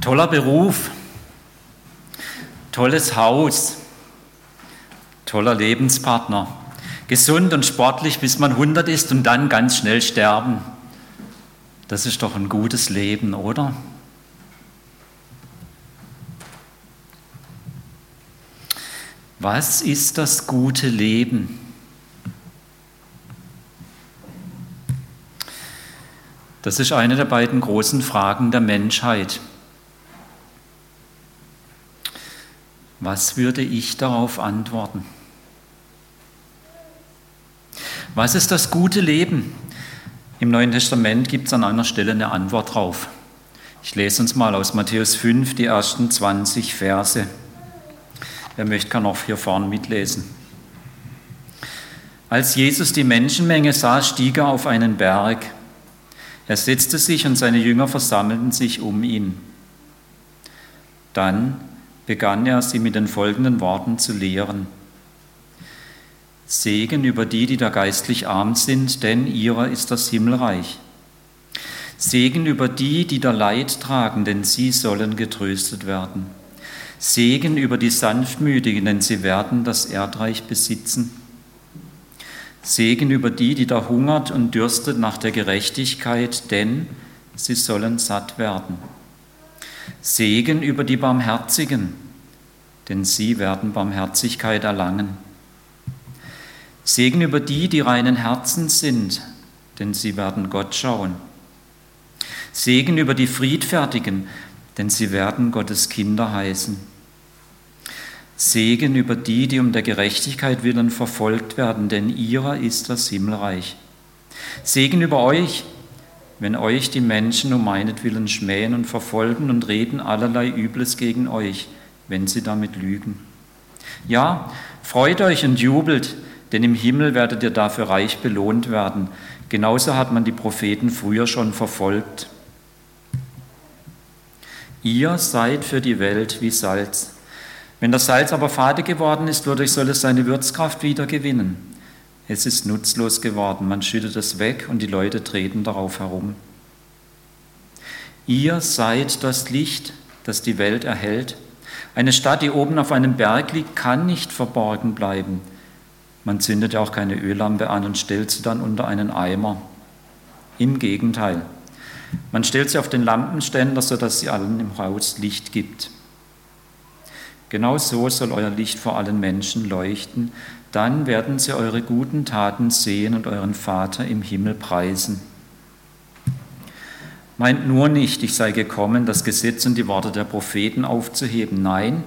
Toller Beruf, tolles Haus, toller Lebenspartner, gesund und sportlich, bis man 100 ist und dann ganz schnell sterben. Das ist doch ein gutes Leben, oder? Was ist das gute Leben? Das ist eine der beiden großen Fragen der Menschheit. Was würde ich darauf antworten? Was ist das gute Leben? Im Neuen Testament gibt es an einer Stelle eine Antwort drauf. Ich lese uns mal aus Matthäus 5 die ersten 20 Verse. Wer möchte, kann auch hier vorne mitlesen. Als Jesus die Menschenmenge sah, stieg er auf einen Berg. Er setzte sich und seine Jünger versammelten sich um ihn. Dann begann er, sie mit den folgenden Worten zu lehren. Segen über die, die da geistlich arm sind, denn ihrer ist das Himmelreich. Segen über die, die da Leid tragen, denn sie sollen getröstet werden. Segen über die Sanftmütigen, denn sie werden das Erdreich besitzen. Segen über die, die da hungert und dürstet nach der Gerechtigkeit, denn sie sollen satt werden. Segen über die Barmherzigen, denn sie werden Barmherzigkeit erlangen. Segen über die, die reinen Herzen sind, denn sie werden Gott schauen. Segen über die Friedfertigen, denn sie werden Gottes Kinder heißen. Segen über die, die um der Gerechtigkeit willen verfolgt werden, denn ihrer ist das Himmelreich. Segen über euch, wenn euch die Menschen um meinetwillen schmähen und verfolgen und reden allerlei Übles gegen euch, wenn sie damit lügen. Ja, freut euch und jubelt, denn im Himmel werdet ihr dafür reich belohnt werden. Genauso hat man die Propheten früher schon verfolgt. Ihr seid für die Welt wie Salz. Wenn das Salz aber fade geworden ist, wodurch soll es seine Würzkraft wieder gewinnen? Es ist nutzlos geworden, man schüttet es weg und die Leute treten darauf herum. Ihr seid das Licht, das die Welt erhält. Eine Stadt, die oben auf einem Berg liegt, kann nicht verborgen bleiben. Man zündet ja auch keine Öllampe an und stellt sie dann unter einen Eimer. Im Gegenteil. Man stellt sie auf den Lampenständer, sodass sie allen im Haus Licht gibt. Genau so soll euer Licht vor allen Menschen leuchten, dann werden sie eure guten Taten sehen und euren Vater im Himmel preisen. Meint nur nicht, ich sei gekommen, das Gesetz und die Worte der Propheten aufzuheben. Nein,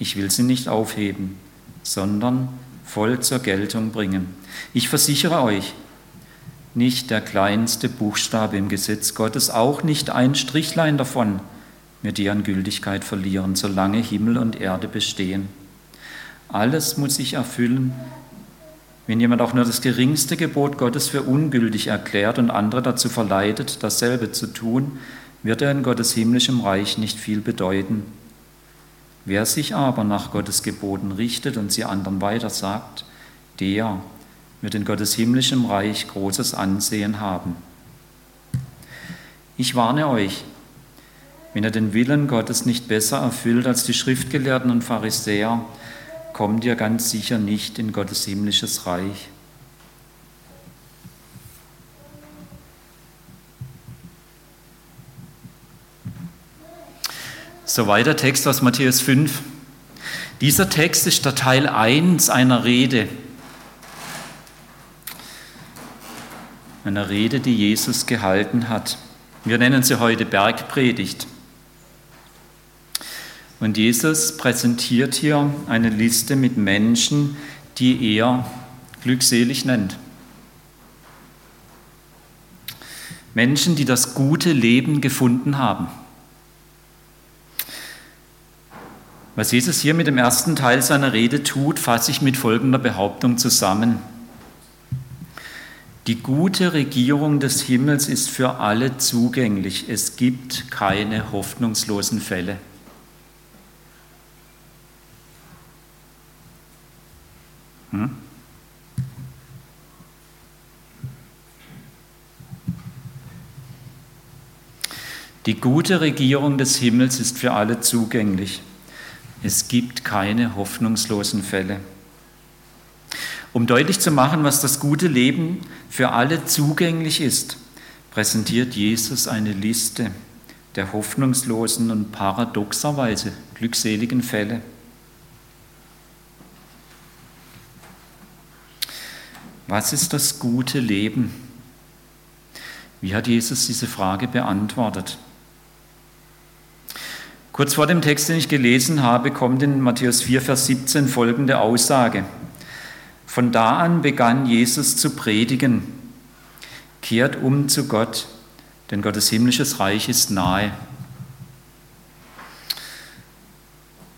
ich will sie nicht aufheben, sondern voll zur Geltung bringen. Ich versichere euch, nicht der kleinste Buchstabe im Gesetz Gottes, auch nicht ein Strichlein davon wird an Gültigkeit verlieren, solange Himmel und Erde bestehen. Alles muss sich erfüllen. Wenn jemand auch nur das geringste Gebot Gottes für ungültig erklärt und andere dazu verleitet, dasselbe zu tun, wird er in Gottes himmlischem Reich nicht viel bedeuten. Wer sich aber nach Gottes Geboten richtet und sie anderen weitersagt, der wird in Gottes himmlischem Reich großes Ansehen haben. Ich warne euch, wenn ihr den Willen Gottes nicht besser erfüllt als die Schriftgelehrten und Pharisäer, kommt ihr ganz sicher nicht in Gottes himmlisches Reich. Soweit der Text aus Matthäus 5. Dieser Text ist der Teil 1 einer Rede. Einer Rede, die Jesus gehalten hat. Wir nennen sie heute Bergpredigt. Und Jesus präsentiert hier eine Liste mit Menschen, die er glückselig nennt. Menschen, die das gute Leben gefunden haben. Was Jesus hier mit dem ersten Teil seiner Rede tut, fasse ich mit folgender Behauptung zusammen. Die gute Regierung des Himmels ist für alle zugänglich. Es gibt keine hoffnungslosen Fälle. Hm? Die gute Regierung des Himmels ist für alle zugänglich. Es gibt keine hoffnungslosen Fälle. Um deutlich zu machen, was das gute Leben für alle zugänglich ist, präsentiert Jesus eine Liste der hoffnungslosen und paradoxerweise glückseligen Fälle. Was ist das gute Leben? Wie hat Jesus diese Frage beantwortet? Kurz vor dem Text, den ich gelesen habe, kommt in Matthäus 4, Vers 17 folgende Aussage. Von da an begann Jesus zu predigen. Kehrt um zu Gott, denn Gottes himmlisches Reich ist nahe.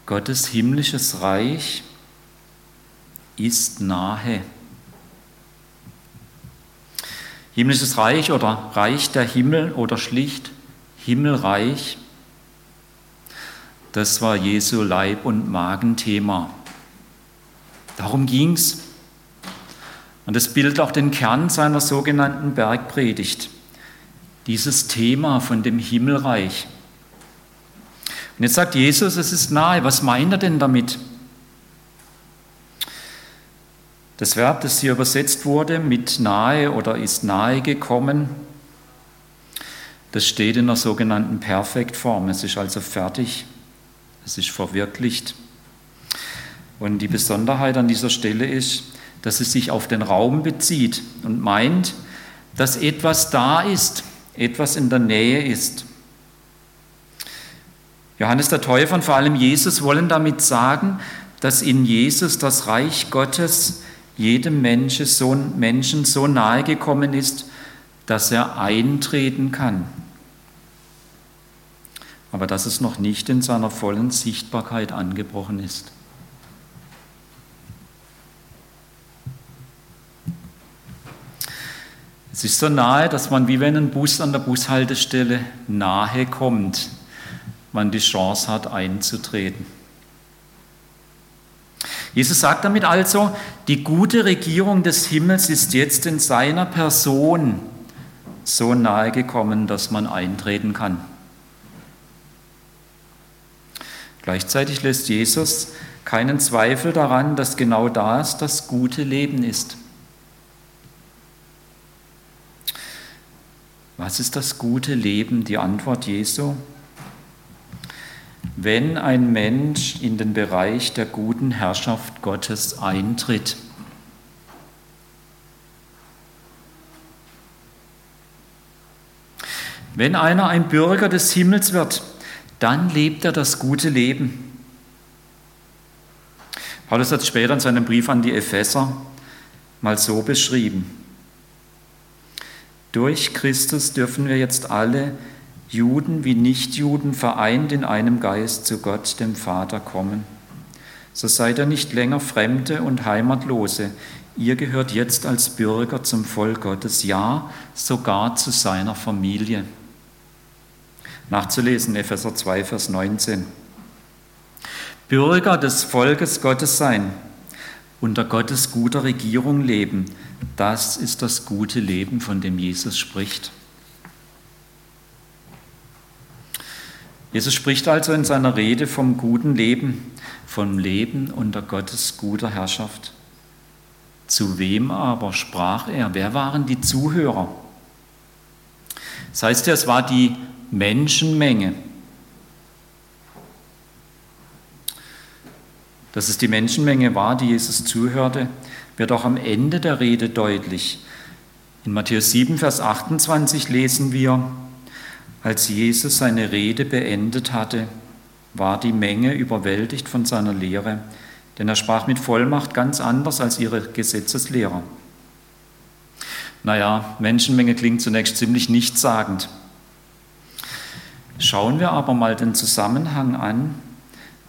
Gottes himmlisches Reich ist nahe. Himmlisches Reich oder Reich der Himmel oder schlicht Himmelreich das war Jesu Leib- und Magenthema. Darum ging es. Und es bildet auch den Kern seiner sogenannten Bergpredigt. Dieses Thema von dem Himmelreich. Und jetzt sagt Jesus, es ist nahe. Was meint er denn damit? Das Verb, das hier übersetzt wurde mit nahe oder ist nahe gekommen, das steht in der sogenannten Perfektform. Es ist also fertig. Es ist verwirklicht. Und die Besonderheit an dieser Stelle ist, dass es sich auf den Raum bezieht und meint, dass etwas da ist, etwas in der Nähe ist. Johannes der Täufer und vor allem Jesus wollen damit sagen, dass in Jesus das Reich Gottes jedem Menschen so, nahe gekommen ist, dass er eintreten kann aber dass es noch nicht in seiner vollen Sichtbarkeit angebrochen ist. Es ist so nahe, dass man wie wenn ein Bus an der Bushaltestelle nahe kommt, man die Chance hat einzutreten. Jesus sagt damit also, die gute Regierung des Himmels ist jetzt in seiner Person so nahe gekommen, dass man eintreten kann. Gleichzeitig lässt Jesus keinen Zweifel daran, dass genau das das gute Leben ist. Was ist das gute Leben? Die Antwort Jesu. Wenn ein Mensch in den Bereich der guten Herrschaft Gottes eintritt. Wenn einer ein Bürger des Himmels wird, dann lebt er das gute Leben. Paulus hat es später in seinem Brief an die Epheser mal so beschrieben. Durch Christus dürfen wir jetzt alle, Juden wie Nichtjuden, vereint in einem Geist zu Gott, dem Vater, kommen. So seid ihr nicht länger Fremde und Heimatlose. Ihr gehört jetzt als Bürger zum Volk Gottes, ja sogar zu seiner Familie. Nachzulesen, Epheser 2, Vers 19. Bürger des Volkes Gottes sein, unter Gottes guter Regierung leben, das ist das gute Leben, von dem Jesus spricht. Jesus spricht also in seiner Rede vom guten Leben, vom Leben unter Gottes guter Herrschaft. Zu wem aber sprach er? Wer waren die Zuhörer? Das heißt ja, es war die Menschenmenge. Dass es die Menschenmenge war, die Jesus zuhörte, wird auch am Ende der Rede deutlich. In Matthäus 7, Vers 28 lesen wir, als Jesus seine Rede beendet hatte, war die Menge überwältigt von seiner Lehre, denn er sprach mit Vollmacht ganz anders als ihre Gesetzeslehrer. Naja, Menschenmenge klingt zunächst ziemlich nichtssagend. Schauen wir aber mal den Zusammenhang an,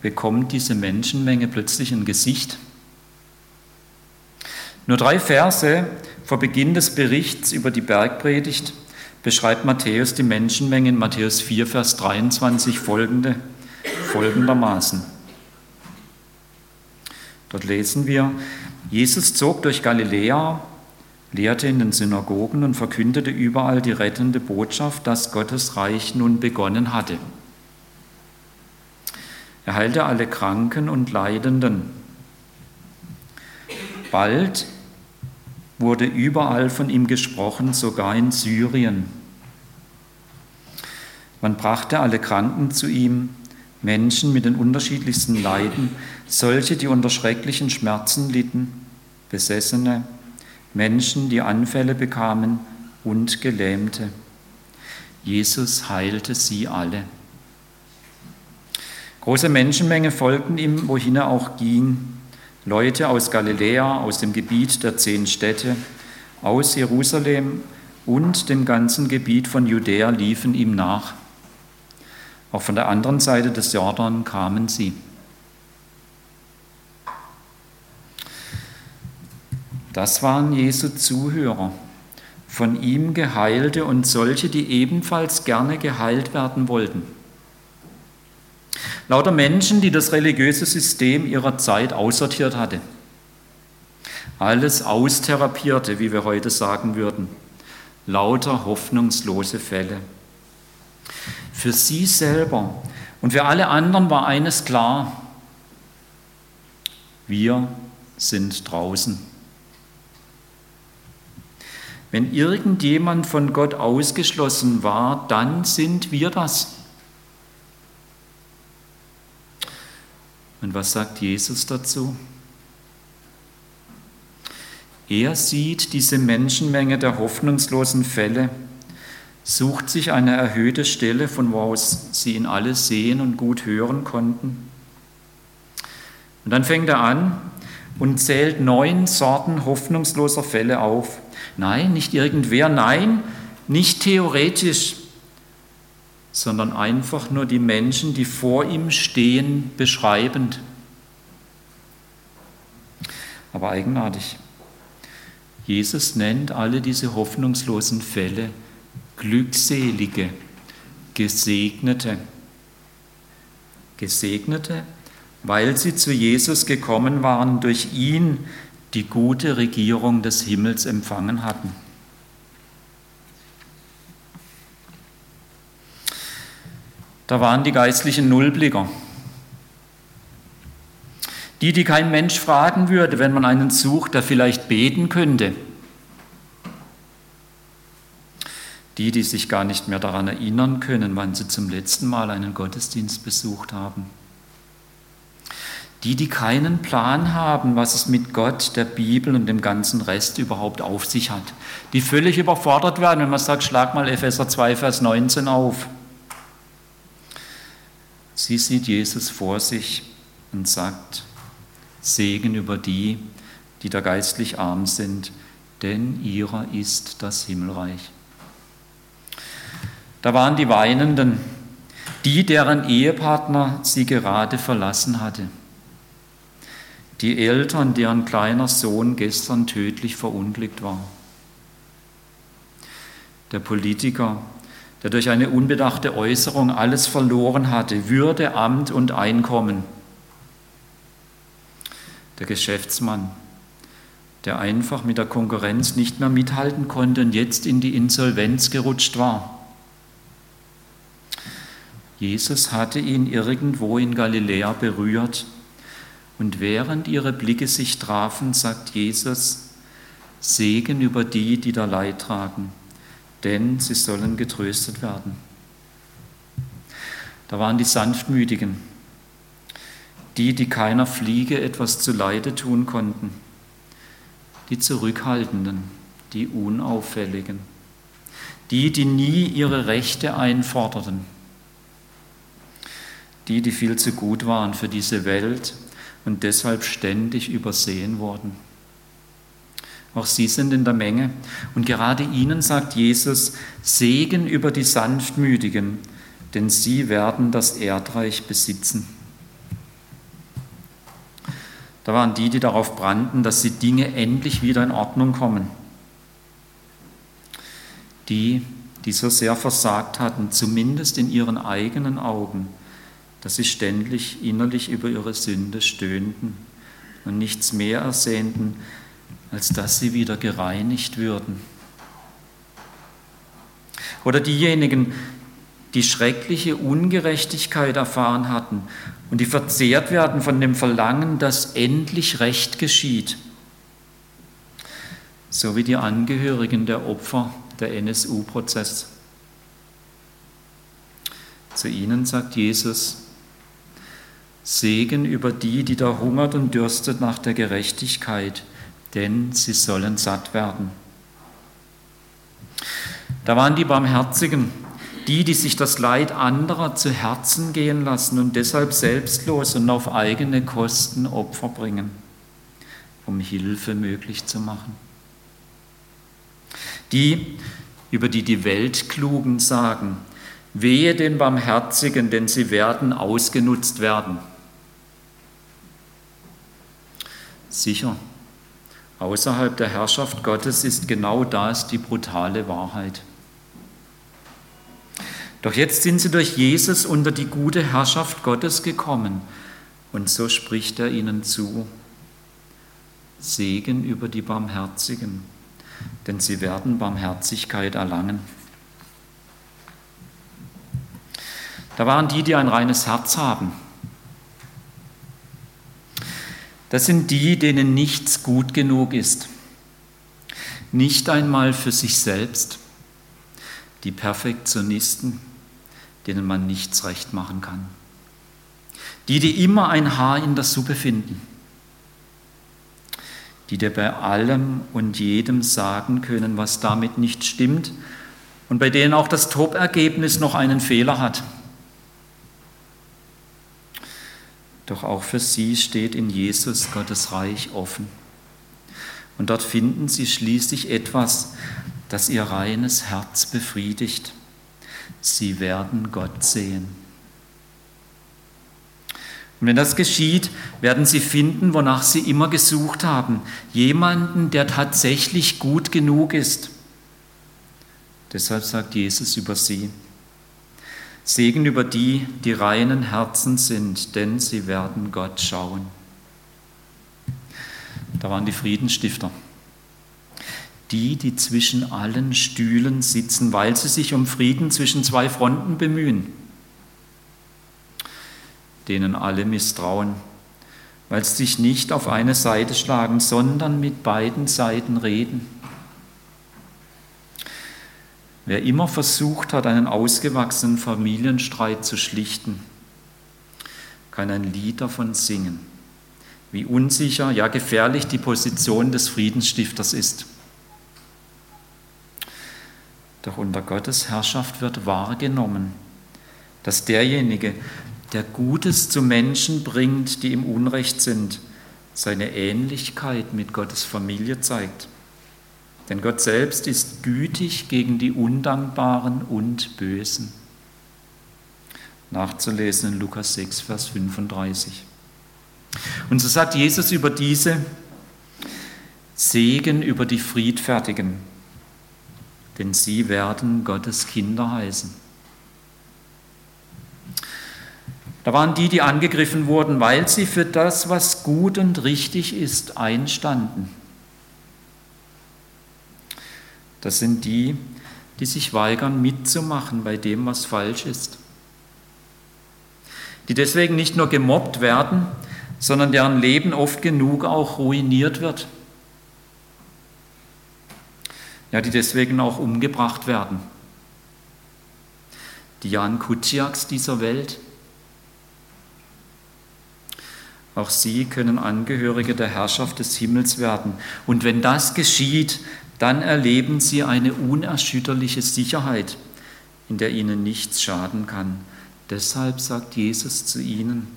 bekommt diese Menschenmenge plötzlich ein Gesicht. Nur drei Verse vor Beginn des Berichts über die Bergpredigt beschreibt Matthäus die Menschenmenge in Matthäus 4, Vers 23 folgende, folgendermaßen. Dort lesen wir, Jesus zog durch Galiläa lehrte in den Synagogen und verkündete überall die rettende Botschaft, dass Gottes Reich nun begonnen hatte. Er heilte alle Kranken und Leidenden. Bald wurde überall von ihm gesprochen, sogar in Syrien. Man brachte alle Kranken zu ihm, Menschen mit den unterschiedlichsten Leiden, solche, die unter schrecklichen Schmerzen litten, Besessene, Menschen, die Anfälle bekamen und Gelähmte. Jesus heilte sie alle. Große Menschenmenge folgten ihm, wohin er auch ging. Leute aus Galiläa, aus dem Gebiet der zehn Städte, aus Jerusalem und dem ganzen Gebiet von Judäa liefen ihm nach. Auch von der anderen Seite des Jordan kamen sie. Das waren Jesu Zuhörer, von ihm Geheilte und solche, die ebenfalls gerne geheilt werden wollten. Lauter Menschen, die das religiöse System ihrer Zeit aussortiert hatte. Alles austherapierte, wie wir heute sagen würden. Lauter hoffnungslose Fälle. Für sie selber und für alle anderen war eines klar. Wir sind draußen. Wenn irgendjemand von Gott ausgeschlossen war, dann sind wir das. Und was sagt Jesus dazu? Er sieht diese Menschenmenge der hoffnungslosen Fälle, sucht sich eine erhöhte Stelle, von wo aus sie ihn alle sehen und gut hören konnten. Und dann fängt er an und zählt neun Sorten hoffnungsloser Fälle auf. Nein, nicht irgendwer, nein, nicht theoretisch, sondern einfach nur die Menschen, die vor ihm stehen, beschreibend. Aber eigenartig. Jesus nennt alle diese hoffnungslosen Fälle Glückselige, Gesegnete. Gesegnete, weil sie zu Jesus gekommen waren durch ihn, die gute Regierung des Himmels empfangen hatten. Da waren die geistlichen Nullblicker. Die, die kein Mensch fragen würde, wenn man einen sucht, der vielleicht beten könnte. Die, die sich gar nicht mehr daran erinnern können, wann sie zum letzten Mal einen Gottesdienst besucht haben. Die, die keinen Plan haben, was es mit Gott, der Bibel und dem ganzen Rest überhaupt auf sich hat. Die völlig überfordert werden, wenn man sagt, schlag mal Epheser 2, Vers 19 auf. Sie sieht Jesus vor sich und sagt, Segen über die, die da geistlich arm sind, denn ihrer ist das Himmelreich. Da waren die Weinenden, die, deren Ehepartner sie gerade verlassen hatte die Eltern, deren kleiner Sohn gestern tödlich verunglückt war. Der Politiker, der durch eine unbedachte Äußerung alles verloren hatte, Würde, Amt und Einkommen. Der Geschäftsmann, der einfach mit der Konkurrenz nicht mehr mithalten konnte und jetzt in die Insolvenz gerutscht war. Jesus hatte ihn irgendwo in Galiläa berührt und während ihre Blicke sich trafen, sagt Jesus, Segen über die, die da Leid tragen, denn sie sollen getröstet werden. Da waren die Sanftmütigen, die, die keiner Fliege etwas zu Leide tun konnten, die Zurückhaltenden, die Unauffälligen, die, die nie ihre Rechte einforderten, die, die viel zu gut waren für diese Welt und deshalb ständig übersehen worden. Auch sie sind in der Menge. Und gerade ihnen sagt Jesus, Segen über die Sanftmütigen, denn sie werden das Erdreich besitzen. Da waren die, die darauf brannten, dass die Dinge endlich wieder in Ordnung kommen. Die, die so sehr versagt hatten, zumindest in ihren eigenen Augen, dass sie ständig innerlich über ihre Sünde stöhnten und nichts mehr ersehnten, als dass sie wieder gereinigt würden. Oder diejenigen, die schreckliche Ungerechtigkeit erfahren hatten und die verzehrt werden von dem Verlangen, dass endlich Recht geschieht. So wie die Angehörigen der Opfer der NSU-Prozess. Zu ihnen sagt Jesus, Segen über die, die da hungert und dürstet nach der Gerechtigkeit, denn sie sollen satt werden. Da waren die Barmherzigen, die, die sich das Leid anderer zu Herzen gehen lassen und deshalb selbstlos und auf eigene Kosten Opfer bringen, um Hilfe möglich zu machen. Die, über die die Weltklugen sagen, wehe den Barmherzigen, denn sie werden ausgenutzt werden. Sicher, außerhalb der Herrschaft Gottes ist genau das die brutale Wahrheit. Doch jetzt sind sie durch Jesus unter die gute Herrschaft Gottes gekommen und so spricht er ihnen zu. Segen über die Barmherzigen, denn sie werden Barmherzigkeit erlangen. Da waren die, die ein reines Herz haben. Das sind die, denen nichts gut genug ist. Nicht einmal für sich selbst. Die Perfektionisten denen man nichts recht machen kann. Die, die immer ein Haar in der Suppe finden. Die dir bei allem und jedem sagen können, was damit nicht stimmt und bei denen auch das Top-Ergebnis noch einen Fehler hat. Doch auch für sie steht in Jesus Gottes Reich offen. Und dort finden sie schließlich etwas, das ihr reines Herz befriedigt sie werden Gott sehen. Und wenn das geschieht, werden sie finden, wonach sie immer gesucht haben. Jemanden, der tatsächlich gut genug ist. Deshalb sagt Jesus über sie, Segen über die, die reinen Herzen sind, denn sie werden Gott schauen. Da waren die Friedensstifter die, die zwischen allen Stühlen sitzen, weil sie sich um Frieden zwischen zwei Fronten bemühen, denen alle misstrauen, weil sie sich nicht auf eine Seite schlagen, sondern mit beiden Seiten reden. Wer immer versucht hat, einen ausgewachsenen Familienstreit zu schlichten, kann ein Lied davon singen, wie unsicher, ja gefährlich die Position des Friedensstifters ist. Doch unter Gottes Herrschaft wird wahrgenommen, dass derjenige, der Gutes zu Menschen bringt, die im Unrecht sind, seine Ähnlichkeit mit Gottes Familie zeigt. Denn Gott selbst ist gütig gegen die Undankbaren und Bösen. Nachzulesen in Lukas 6, Vers 35. Und so sagt Jesus über diese Segen über die Friedfertigen denn sie werden Gottes Kinder heißen. Da waren die, die angegriffen wurden, weil sie für das, was gut und richtig ist, einstanden. Das sind die, die sich weigern mitzumachen bei dem, was falsch ist. Die deswegen nicht nur gemobbt werden, sondern deren Leben oft genug auch ruiniert wird ja, die deswegen auch umgebracht werden. Die Jan Kuciaks dieser Welt. Auch sie können Angehörige der Herrschaft des Himmels werden. Und wenn das geschieht, dann erleben sie eine unerschütterliche Sicherheit, in der ihnen nichts schaden kann. Deshalb sagt Jesus zu ihnen,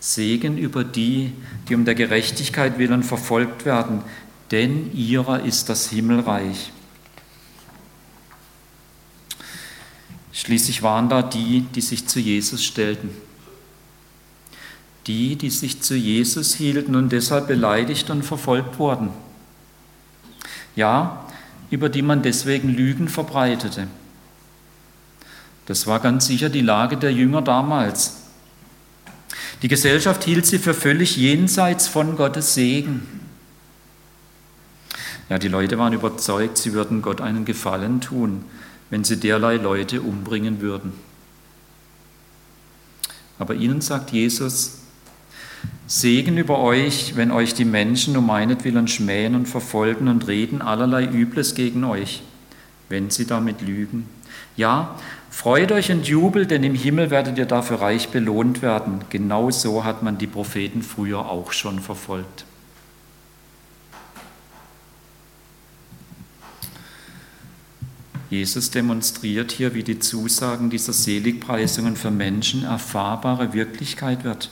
Segen über die, die um der Gerechtigkeit willen verfolgt werden, denn ihrer ist das Himmelreich. Schließlich waren da die, die sich zu Jesus stellten. Die, die sich zu Jesus hielten und deshalb beleidigt und verfolgt wurden. Ja, über die man deswegen Lügen verbreitete. Das war ganz sicher die Lage der Jünger damals. Die Gesellschaft hielt sie für völlig jenseits von Gottes Segen. Ja, die Leute waren überzeugt, sie würden Gott einen Gefallen tun, wenn sie derlei Leute umbringen würden. Aber ihnen sagt Jesus, Segen über euch, wenn euch die Menschen um meinetwillen schmähen und verfolgen und reden allerlei Übles gegen euch, wenn sie damit lügen. Ja, freut euch und jubelt, denn im Himmel werdet ihr dafür reich belohnt werden. Genau so hat man die Propheten früher auch schon verfolgt. Jesus demonstriert hier, wie die Zusagen dieser Seligpreisungen für Menschen erfahrbare Wirklichkeit wird,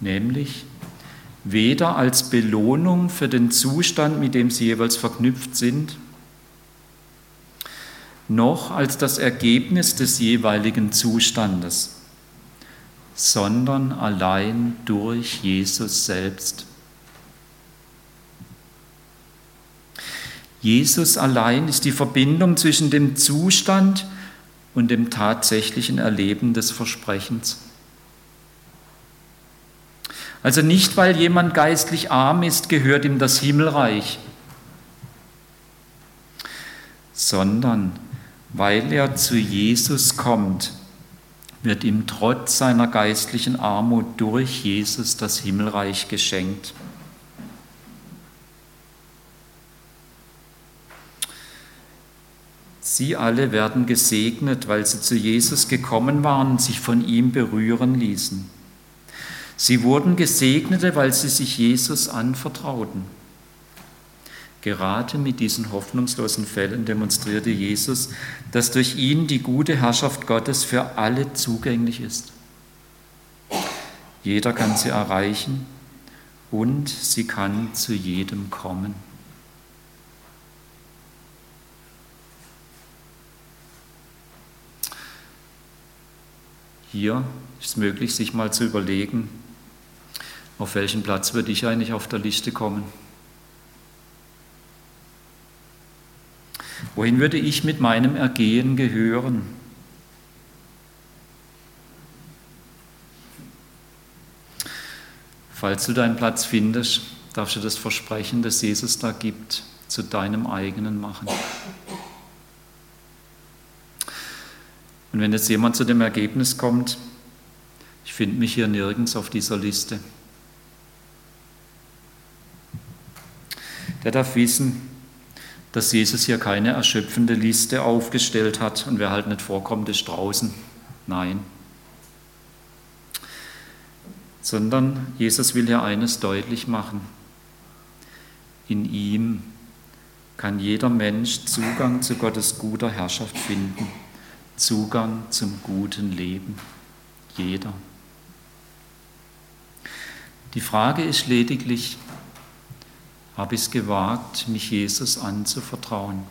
nämlich weder als Belohnung für den Zustand, mit dem sie jeweils verknüpft sind, noch als das Ergebnis des jeweiligen Zustandes, sondern allein durch Jesus selbst. Jesus allein ist die Verbindung zwischen dem Zustand und dem tatsächlichen Erleben des Versprechens. Also nicht, weil jemand geistlich arm ist, gehört ihm das Himmelreich, sondern weil er zu Jesus kommt, wird ihm trotz seiner geistlichen Armut durch Jesus das Himmelreich geschenkt. Sie alle werden gesegnet, weil sie zu Jesus gekommen waren und sich von ihm berühren ließen. Sie wurden Gesegnete, weil sie sich Jesus anvertrauten. Gerade mit diesen hoffnungslosen Fällen demonstrierte Jesus, dass durch ihn die gute Herrschaft Gottes für alle zugänglich ist. Jeder kann sie erreichen und sie kann zu jedem kommen. Hier ist es möglich, sich mal zu überlegen, auf welchen Platz würde ich eigentlich auf der Liste kommen. Wohin würde ich mit meinem Ergehen gehören? Falls du deinen Platz findest, darfst du das Versprechen, das Jesus da gibt, zu deinem eigenen machen. Und wenn jetzt jemand zu dem Ergebnis kommt, ich finde mich hier nirgends auf dieser Liste, der darf wissen, dass Jesus hier keine erschöpfende Liste aufgestellt hat und wer halt nicht vorkommt, ist draußen. Nein. Sondern Jesus will hier eines deutlich machen. In ihm kann jeder Mensch Zugang zu Gottes guter Herrschaft finden. Zugang zum guten Leben. Jeder. Die Frage ist lediglich, habe ich es gewagt, mich Jesus anzuvertrauen?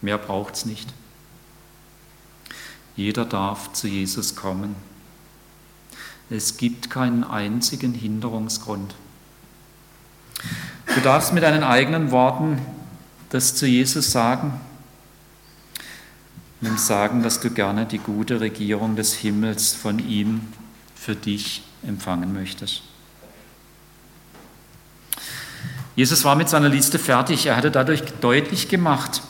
Mehr braucht es nicht. Jeder darf zu Jesus kommen. Es gibt keinen einzigen Hinderungsgrund. Du darfst mit deinen eigenen Worten das zu Jesus sagen ihm sagen, dass du gerne die gute Regierung des Himmels von ihm für dich empfangen möchtest. Jesus war mit seiner Liste fertig. Er hatte dadurch deutlich gemacht,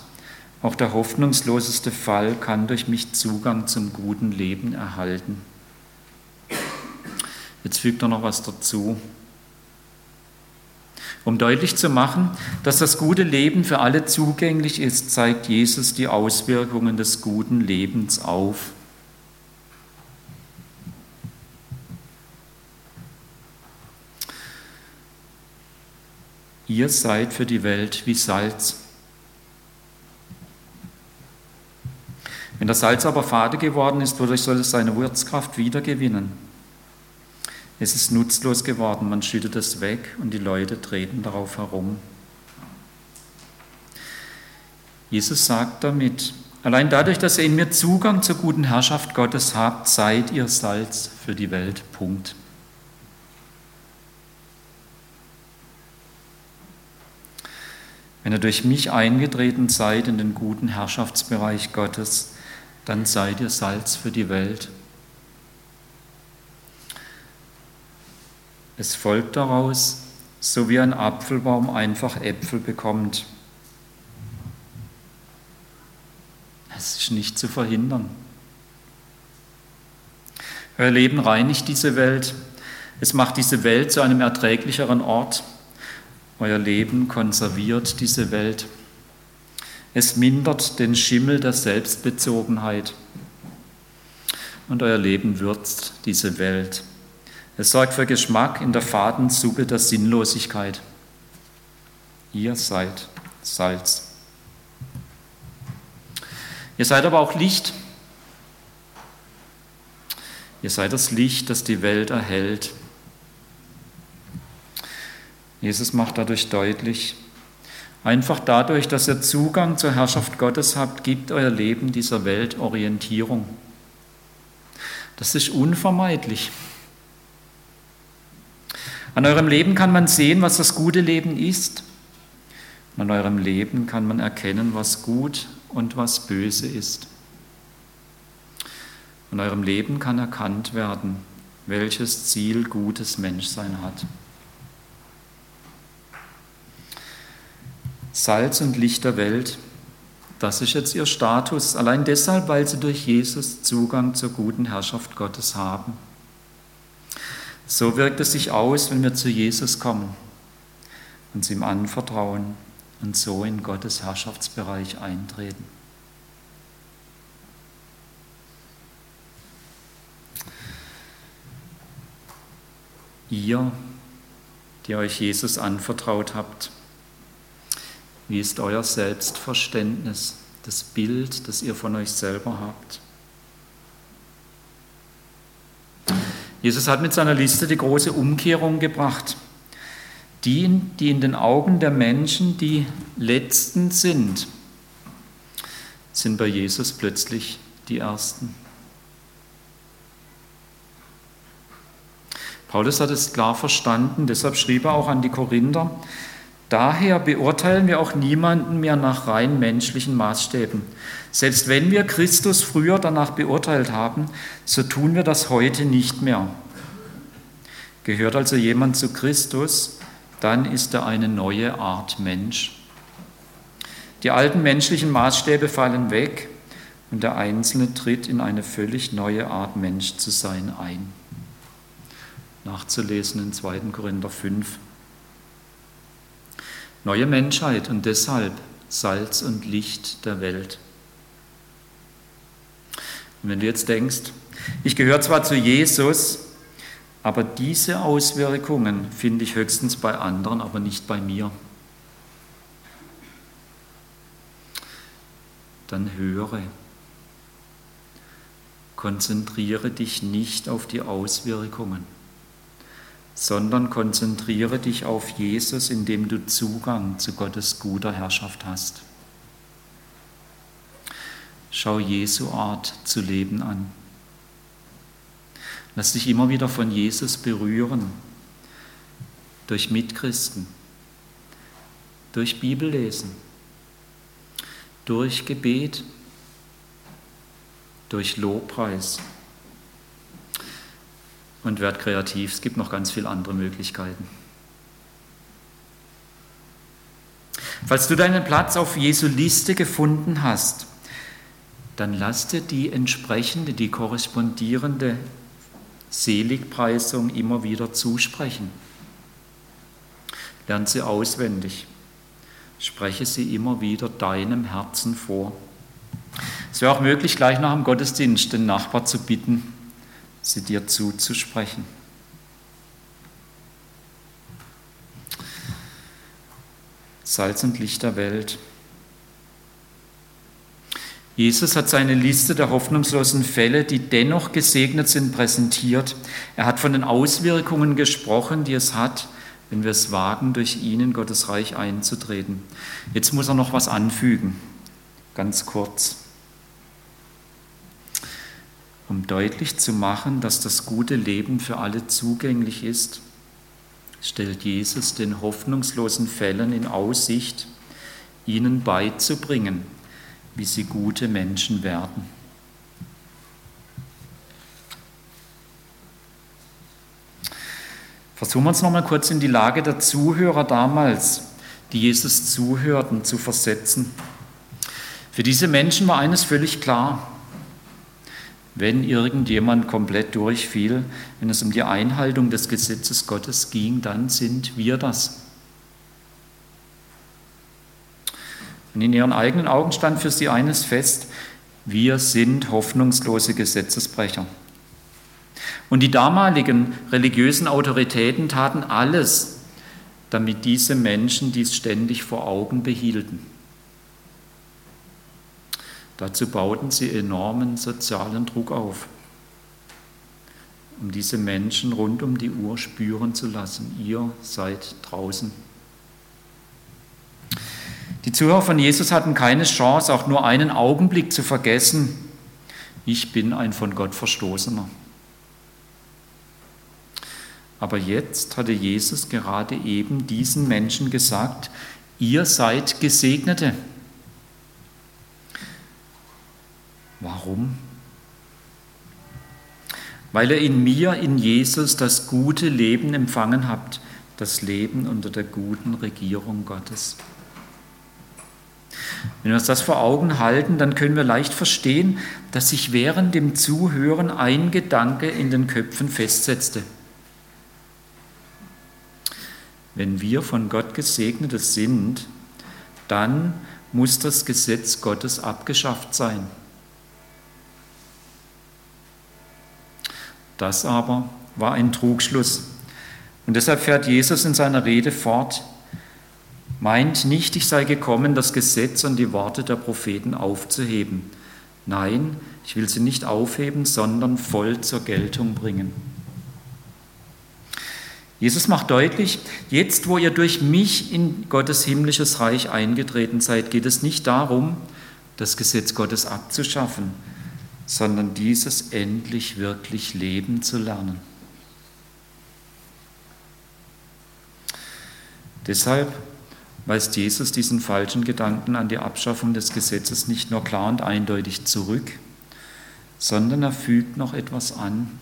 auch der hoffnungsloseste Fall kann durch mich Zugang zum guten Leben erhalten. Jetzt fügt er noch was dazu. Um deutlich zu machen, dass das gute Leben für alle zugänglich ist, zeigt Jesus die Auswirkungen des guten Lebens auf. Ihr seid für die Welt wie Salz. Wenn das Salz aber fade geworden ist, wodurch soll es seine Wurzkraft wiedergewinnen? Es ist nutzlos geworden, man schüttet es weg und die Leute treten darauf herum. Jesus sagt damit, allein dadurch, dass ihr in mir Zugang zur guten Herrschaft Gottes habt, seid ihr Salz für die Welt. Punkt. Wenn ihr durch mich eingetreten seid in den guten Herrschaftsbereich Gottes, dann seid ihr Salz für die Welt. Es folgt daraus, so wie ein Apfelbaum einfach Äpfel bekommt. Es ist nicht zu verhindern. Euer Leben reinigt diese Welt. Es macht diese Welt zu einem erträglicheren Ort. Euer Leben konserviert diese Welt. Es mindert den Schimmel der Selbstbezogenheit. Und euer Leben würzt diese Welt. Es sorgt für Geschmack in der faden Suppe der Sinnlosigkeit. Ihr seid Salz. Ihr seid aber auch Licht. Ihr seid das Licht, das die Welt erhält. Jesus macht dadurch deutlich, einfach dadurch, dass ihr Zugang zur Herrschaft Gottes habt, gibt euer Leben dieser Welt Orientierung. Das ist unvermeidlich. An eurem Leben kann man sehen, was das gute Leben ist. An eurem Leben kann man erkennen, was gut und was böse ist. An eurem Leben kann erkannt werden, welches Ziel gutes Menschsein hat. Salz und Licht der Welt, das ist jetzt ihr Status, allein deshalb, weil sie durch Jesus Zugang zur guten Herrschaft Gottes haben. So wirkt es sich aus, wenn wir zu Jesus kommen, uns ihm anvertrauen und so in Gottes Herrschaftsbereich eintreten. Ihr, die euch Jesus anvertraut habt, wie ist euer Selbstverständnis, das Bild, das ihr von euch selber habt? Jesus hat mit seiner Liste die große Umkehrung gebracht. Die, die in den Augen der Menschen die Letzten sind, sind bei Jesus plötzlich die Ersten. Paulus hat es klar verstanden, deshalb schrieb er auch an die Korinther, Daher beurteilen wir auch niemanden mehr nach rein menschlichen Maßstäben. Selbst wenn wir Christus früher danach beurteilt haben, so tun wir das heute nicht mehr. Gehört also jemand zu Christus, dann ist er eine neue Art Mensch. Die alten menschlichen Maßstäbe fallen weg und der Einzelne tritt in eine völlig neue Art Mensch zu sein ein. Nachzulesen in 2. Korinther 5, neue Menschheit und deshalb Salz und Licht der Welt. Und wenn du jetzt denkst, ich gehöre zwar zu Jesus, aber diese Auswirkungen finde ich höchstens bei anderen, aber nicht bei mir. Dann höre. Konzentriere dich nicht auf die Auswirkungen sondern konzentriere dich auf Jesus, indem du Zugang zu Gottes guter Herrschaft hast. Schau Jesu Art zu leben an. Lass dich immer wieder von Jesus berühren, durch Mitchristen, durch Bibellesen, durch Gebet, durch Lobpreis und werd kreativ. Es gibt noch ganz viele andere Möglichkeiten. Falls du deinen Platz auf Jesu Liste gefunden hast, dann lass dir die entsprechende, die korrespondierende Seligpreisung immer wieder zusprechen. Lern sie auswendig. Spreche sie immer wieder deinem Herzen vor. Es wäre auch möglich, gleich nach dem Gottesdienst den Nachbar zu bitten, sie dir zuzusprechen. Salz und Licht der Welt. Jesus hat seine Liste der hoffnungslosen Fälle, die dennoch gesegnet sind, präsentiert. Er hat von den Auswirkungen gesprochen, die es hat, wenn wir es wagen, durch ihn in Gottes Reich einzutreten. Jetzt muss er noch was anfügen, ganz kurz um deutlich zu machen, dass das gute Leben für alle zugänglich ist, stellt Jesus den hoffnungslosen Fällen in Aussicht, ihnen beizubringen, wie sie gute Menschen werden. Versuchen wir uns nochmal kurz in die Lage der Zuhörer damals, die Jesus zuhörten, zu versetzen. Für diese Menschen war eines völlig klar. Wenn irgendjemand komplett durchfiel, wenn es um die Einhaltung des Gesetzes Gottes ging, dann sind wir das. Und in ihren eigenen Augen stand für sie eines fest, wir sind hoffnungslose Gesetzesbrecher. Und die damaligen religiösen Autoritäten taten alles, damit diese Menschen dies ständig vor Augen behielten. Dazu bauten sie enormen sozialen Druck auf, um diese Menschen rund um die Uhr spüren zu lassen, ihr seid draußen. Die Zuhörer von Jesus hatten keine Chance, auch nur einen Augenblick zu vergessen, ich bin ein von Gott Verstoßener. Aber jetzt hatte Jesus gerade eben diesen Menschen gesagt, ihr seid Gesegnete. Warum? Weil ihr in mir, in Jesus, das gute Leben empfangen habt, das Leben unter der guten Regierung Gottes. Wenn wir uns das vor Augen halten, dann können wir leicht verstehen, dass sich während dem Zuhören ein Gedanke in den Köpfen festsetzte. Wenn wir von Gott Gesegnete sind, dann muss das Gesetz Gottes abgeschafft sein. Das aber war ein Trugschluss. Und deshalb fährt Jesus in seiner Rede fort, meint nicht, ich sei gekommen, das Gesetz und die Worte der Propheten aufzuheben. Nein, ich will sie nicht aufheben, sondern voll zur Geltung bringen. Jesus macht deutlich, jetzt wo ihr durch mich in Gottes himmlisches Reich eingetreten seid, geht es nicht darum, das Gesetz Gottes abzuschaffen, sondern dieses endlich wirklich leben zu lernen. Deshalb weist Jesus diesen falschen Gedanken an die Abschaffung des Gesetzes nicht nur klar und eindeutig zurück, sondern er fügt noch etwas an,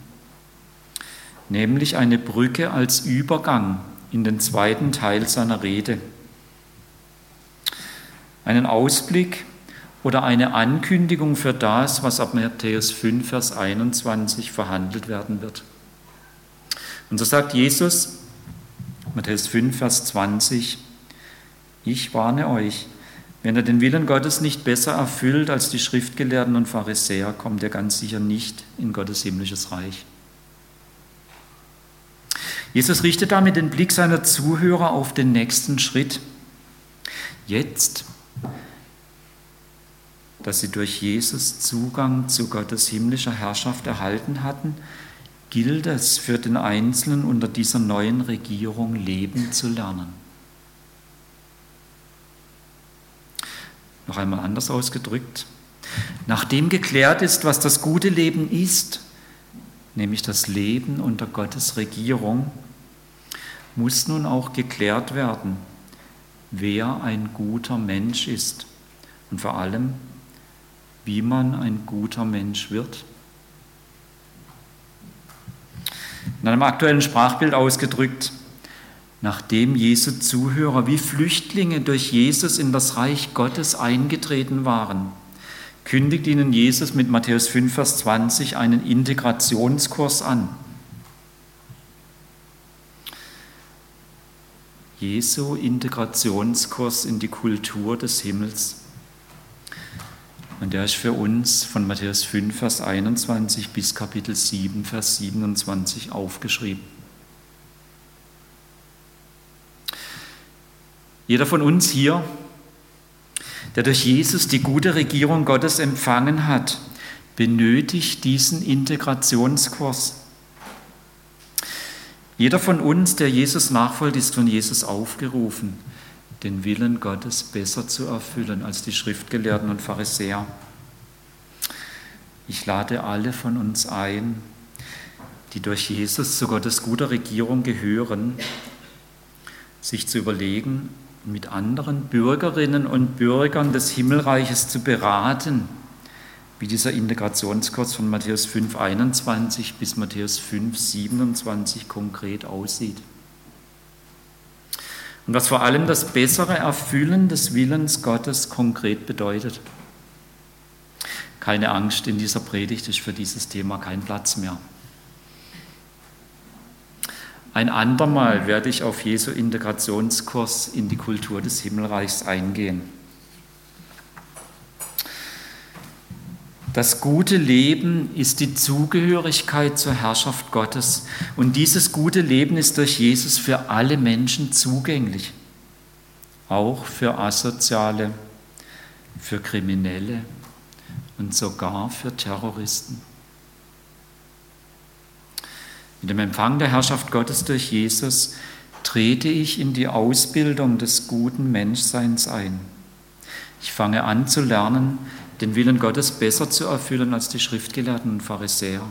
nämlich eine Brücke als Übergang in den zweiten Teil seiner Rede. Einen Ausblick oder eine Ankündigung für das, was ab Matthäus 5, Vers 21 verhandelt werden wird. Und so sagt Jesus, Matthäus 5, Vers 20, ich warne euch, wenn ihr den Willen Gottes nicht besser erfüllt als die Schriftgelehrten und Pharisäer, kommt ihr ganz sicher nicht in Gottes himmlisches Reich. Jesus richtet damit den Blick seiner Zuhörer auf den nächsten Schritt. Jetzt, dass sie durch Jesus Zugang zu Gottes himmlischer Herrschaft erhalten hatten, gilt es für den Einzelnen unter dieser neuen Regierung leben zu lernen. Noch einmal anders ausgedrückt. Nachdem geklärt ist, was das gute Leben ist, nämlich das Leben unter Gottes Regierung, muss nun auch geklärt werden, wer ein guter Mensch ist und vor allem, wie man ein guter Mensch wird. In einem aktuellen Sprachbild ausgedrückt, nachdem Jesu Zuhörer wie Flüchtlinge durch Jesus in das Reich Gottes eingetreten waren, kündigt ihnen Jesus mit Matthäus 5, Vers 20 einen Integrationskurs an. Jesu Integrationskurs in die Kultur des Himmels. Und der ist für uns von Matthäus 5, Vers 21 bis Kapitel 7, Vers 27 aufgeschrieben. Jeder von uns hier, der durch Jesus die gute Regierung Gottes empfangen hat, benötigt diesen Integrationskurs. Jeder von uns, der Jesus nachfolgt, ist von Jesus aufgerufen, den Willen Gottes besser zu erfüllen als die Schriftgelehrten und Pharisäer. Ich lade alle von uns ein, die durch Jesus zu Gottes guter Regierung gehören, sich zu überlegen, mit anderen Bürgerinnen und Bürgern des Himmelreiches zu beraten, wie dieser Integrationskurs von Matthäus 5, 21 bis Matthäus 5, 27 konkret aussieht. Und was vor allem das bessere Erfüllen des Willens Gottes konkret bedeutet. Keine Angst, in dieser Predigt ist für dieses Thema kein Platz mehr. Ein andermal werde ich auf Jesu Integrationskurs in die Kultur des Himmelreichs eingehen. Das gute Leben ist die Zugehörigkeit zur Herrschaft Gottes und dieses gute Leben ist durch Jesus für alle Menschen zugänglich, auch für Asoziale, für Kriminelle und sogar für Terroristen. Mit dem Empfang der Herrschaft Gottes durch Jesus trete ich in die Ausbildung des guten Menschseins ein. Ich fange an zu lernen, den Willen Gottes besser zu erfüllen als die Schriftgelehrten und Pharisäer.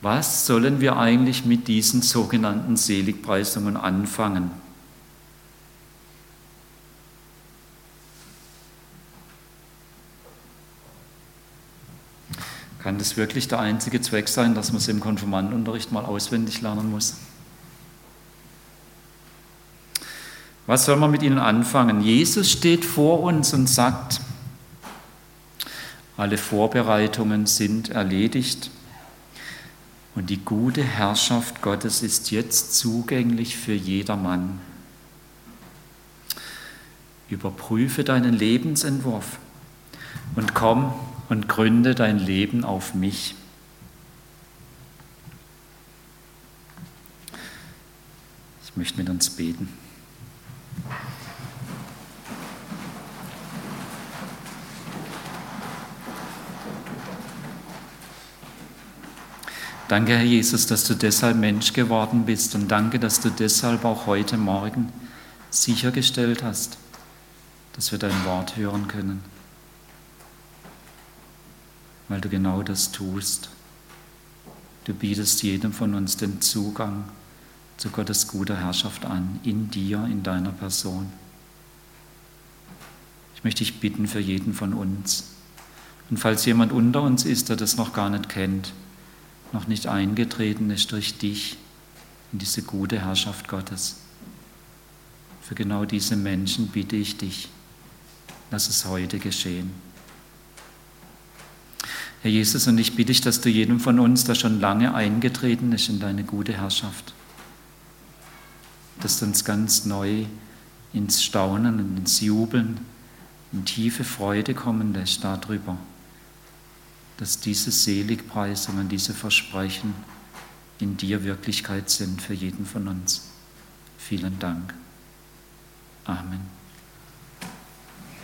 Was sollen wir eigentlich mit diesen sogenannten Seligpreisungen anfangen? Kann das wirklich der einzige Zweck sein, dass man es im Konfirmandenunterricht mal auswendig lernen muss? Was soll man mit ihnen anfangen? Jesus steht vor uns und sagt, alle Vorbereitungen sind erledigt und die gute Herrschaft Gottes ist jetzt zugänglich für jedermann. Überprüfe deinen Lebensentwurf und komm und gründe dein Leben auf mich. Ich möchte mit uns beten. Danke, Herr Jesus, dass du deshalb Mensch geworden bist und danke, dass du deshalb auch heute Morgen sichergestellt hast, dass wir dein Wort hören können weil du genau das tust. Du bietest jedem von uns den Zugang zu Gottes guter Herrschaft an, in dir, in deiner Person. Ich möchte dich bitten für jeden von uns. Und falls jemand unter uns ist, der das noch gar nicht kennt, noch nicht eingetreten ist durch dich in diese gute Herrschaft Gottes, für genau diese Menschen bitte ich dich, lass es heute geschehen. Herr Jesus, und ich bitte dich, dass du jedem von uns, der schon lange eingetreten ist in deine gute Herrschaft, dass du uns ganz neu ins Staunen und ins Jubeln, in tiefe Freude kommen lässt darüber, dass diese Seligpreisungen, diese Versprechen in dir Wirklichkeit sind für jeden von uns. Vielen Dank. Amen.